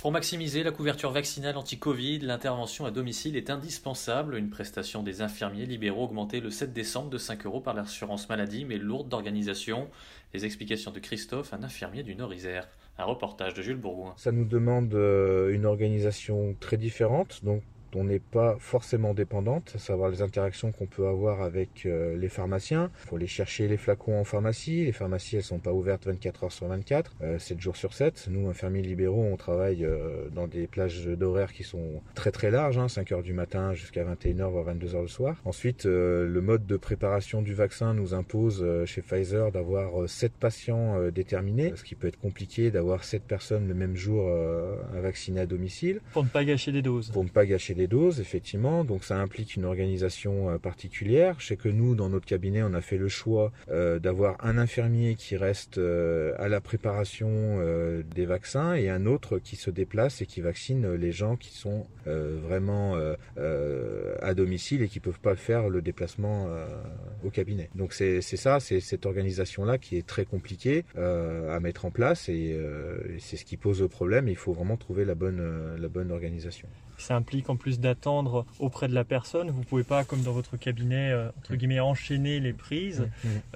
Pour maximiser la couverture vaccinale anti-Covid, l'intervention à domicile est indispensable. Une prestation des infirmiers libéraux augmentée le 7 décembre de 5 euros par l'assurance maladie, mais lourde d'organisation. Les explications de Christophe, un infirmier du Nord-Isère. Un reportage de Jules Bourgoin. Ça nous demande euh, une organisation très différente, donc on n'est pas forcément dépendante, à savoir les interactions qu'on peut avoir avec euh, les pharmaciens. Il faut aller chercher les flacons en pharmacie. Les pharmacies, elles sont pas ouvertes 24 heures sur 24, euh, 7 jours sur 7. Nous, infirmiers libéraux, on travaille euh, dans des plages d'horaires qui sont très très larges, hein, 5 heures du matin jusqu'à 21h, voire 22 heures le soir. Ensuite, euh, le mode de préparation du vaccin nous impose euh, chez Pfizer d'avoir 7 patients euh, déterminés, ce qui peut être compliqué d'avoir 7 personnes le même jour euh, à vacciner à domicile. Pour ne pas gâcher des doses. Pour ne pas gâcher des doses, effectivement. Donc ça implique une organisation euh, particulière. Je sais que nous, dans notre cabinet, on a fait le choix euh, d'avoir un infirmier qui reste euh, à la préparation des vaccins et un autre qui se déplace et qui vaccine les gens qui sont vraiment à domicile et qui peuvent pas faire le déplacement au cabinet. Donc c'est ça, c'est cette organisation-là qui est très compliquée à mettre en place et, c'est ce qui pose le problème. Il faut vraiment trouver la bonne, la bonne organisation. Ça implique en plus d'attendre auprès de la personne. Vous pouvez pas, comme dans votre cabinet, euh, entre guillemets, enchaîner les prises.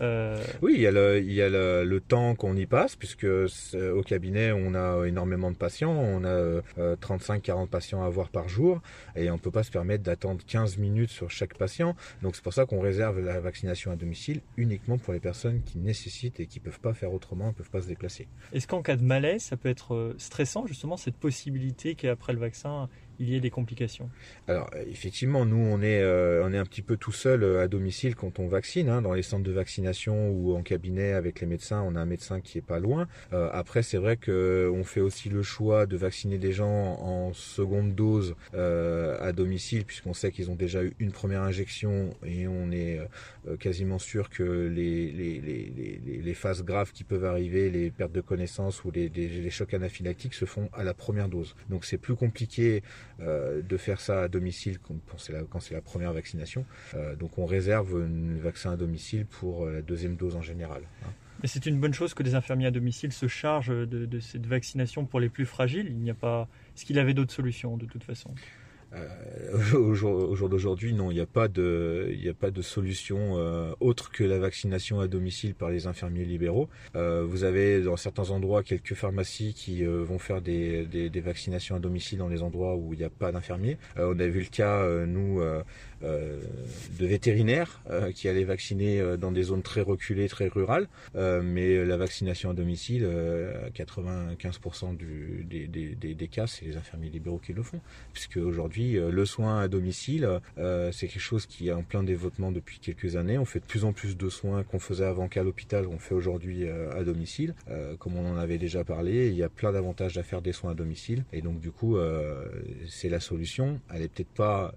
Euh, Oui, il y a le, il y a le, le temps qu'on y passe, puisque c'est- au cabinet, on a énormément de patients. On a euh, 35-40 patients à voir par jour, et on peut pas se permettre d'attendre 15 minutes sur chaque patient. Donc c'est pour ça qu'on réserve la vaccination à domicile uniquement pour les personnes qui nécessitent et qui peuvent pas faire autrement, ne peuvent pas se déplacer. Est-ce qu'en cas de malaise, ça peut être euh, stressant, justement, cette possibilité qu'après le vaccin, il y ait des complications Alors effectivement, nous on est euh, on est un petit peu tout seul euh, à domicile quand on vaccine, hein, dans les centres de vaccination ou en cabinet avec les médecins. On a un médecin qui est pas loin. Euh, après, c'est vrai que on fait aussi le choix de vacciner des gens en seconde dose à domicile, puisqu'on sait qu'ils ont déjà eu une première injection et on est quasiment sûr que les, les, phases graves qui peuvent arriver, les pertes de connaissance ou les, chocs anaphylactiques se font à la première dose. Donc c'est plus compliqué euh, de faire ça à domicile quand c'est la, première vaccination. Euh, donc on réserve un vaccin à domicile pour euh, la deuxième dose en général. hein. C'est une bonne chose que les infirmiers à domicile se chargent de, de cette vaccination pour les plus fragiles. Il n'y a pas. Est-ce qu'il avait d'autres solutions de toute façon? Euh, au jour, au jour d'aujourd'hui, non, il n'y a pas de, il n'y a pas de solution euh, autre que la vaccination à domicile par les infirmiers libéraux. Euh, vous avez dans certains endroits quelques pharmacies qui euh, vont faire des, des, des vaccinations à domicile dans les endroits où il n'y a pas d'infirmiers. Euh, on a vu le cas, nous, euh, de vétérinaires euh, qui allaient vacciner euh, dans des zones très reculées, très rurales, mais la vaccination à domicile, euh, à 95% du, des, cas, c'est les infirmiers libéraux qui le font, puisque aujourd'hui le soin à domicile, c'est quelque chose qui est en plein développement depuis quelques années. On fait de plus en plus de soins qu'on faisait avant qu'à l'hôpital, on fait aujourd'hui à domicile. Comme on en avait déjà parlé, il y a plein d'avantages à faire des soins à domicile, et donc du coup, c'est la solution. Elle est peut-être pas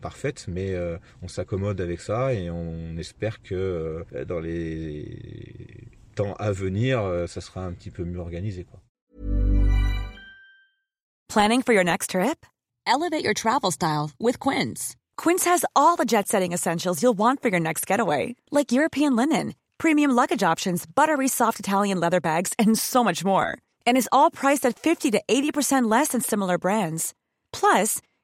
parfaite, mais euh, on s'accommode avec ça et on espère que euh, dans les temps à venir, euh, ça sera un petit peu mieux organisé. Quoi. Planning for your next trip? Elevate your travel style with Quince. Quince has all the jet setting essentials you'll want for your next getaway, like European linen, premium luggage options, buttery soft Italian leather bags, and so much more. And is all priced at 50 to 80% less than similar brands. Plus,